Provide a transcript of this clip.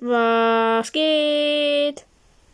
Was geht?